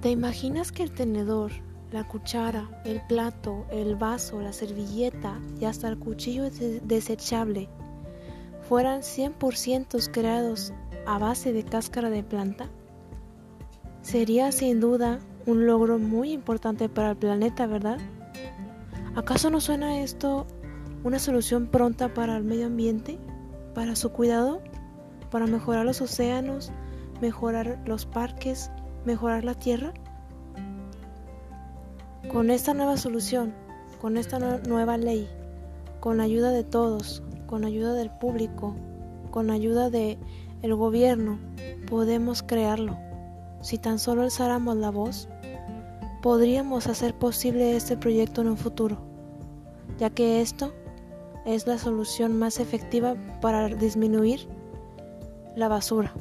¿Te imaginas que el tenedor, la cuchara, el plato, el vaso, la servilleta y hasta el cuchillo desechable fueran 100% creados a base de cáscara de planta? Sería sin duda un logro muy importante para el planeta, ¿verdad? ¿Acaso no suena esto una solución pronta para el medio ambiente, para su cuidado, para mejorar los océanos, mejorar los parques, mejorar la tierra? Con esta nueva solución, con esta nueva ley, con la ayuda de todos, con ayuda del público, con ayuda del el gobierno, podemos crearlo. Si tan solo alzáramos la voz, podríamos hacer posible este proyecto en un futuro, ya que esto es la solución más efectiva para disminuir la basura.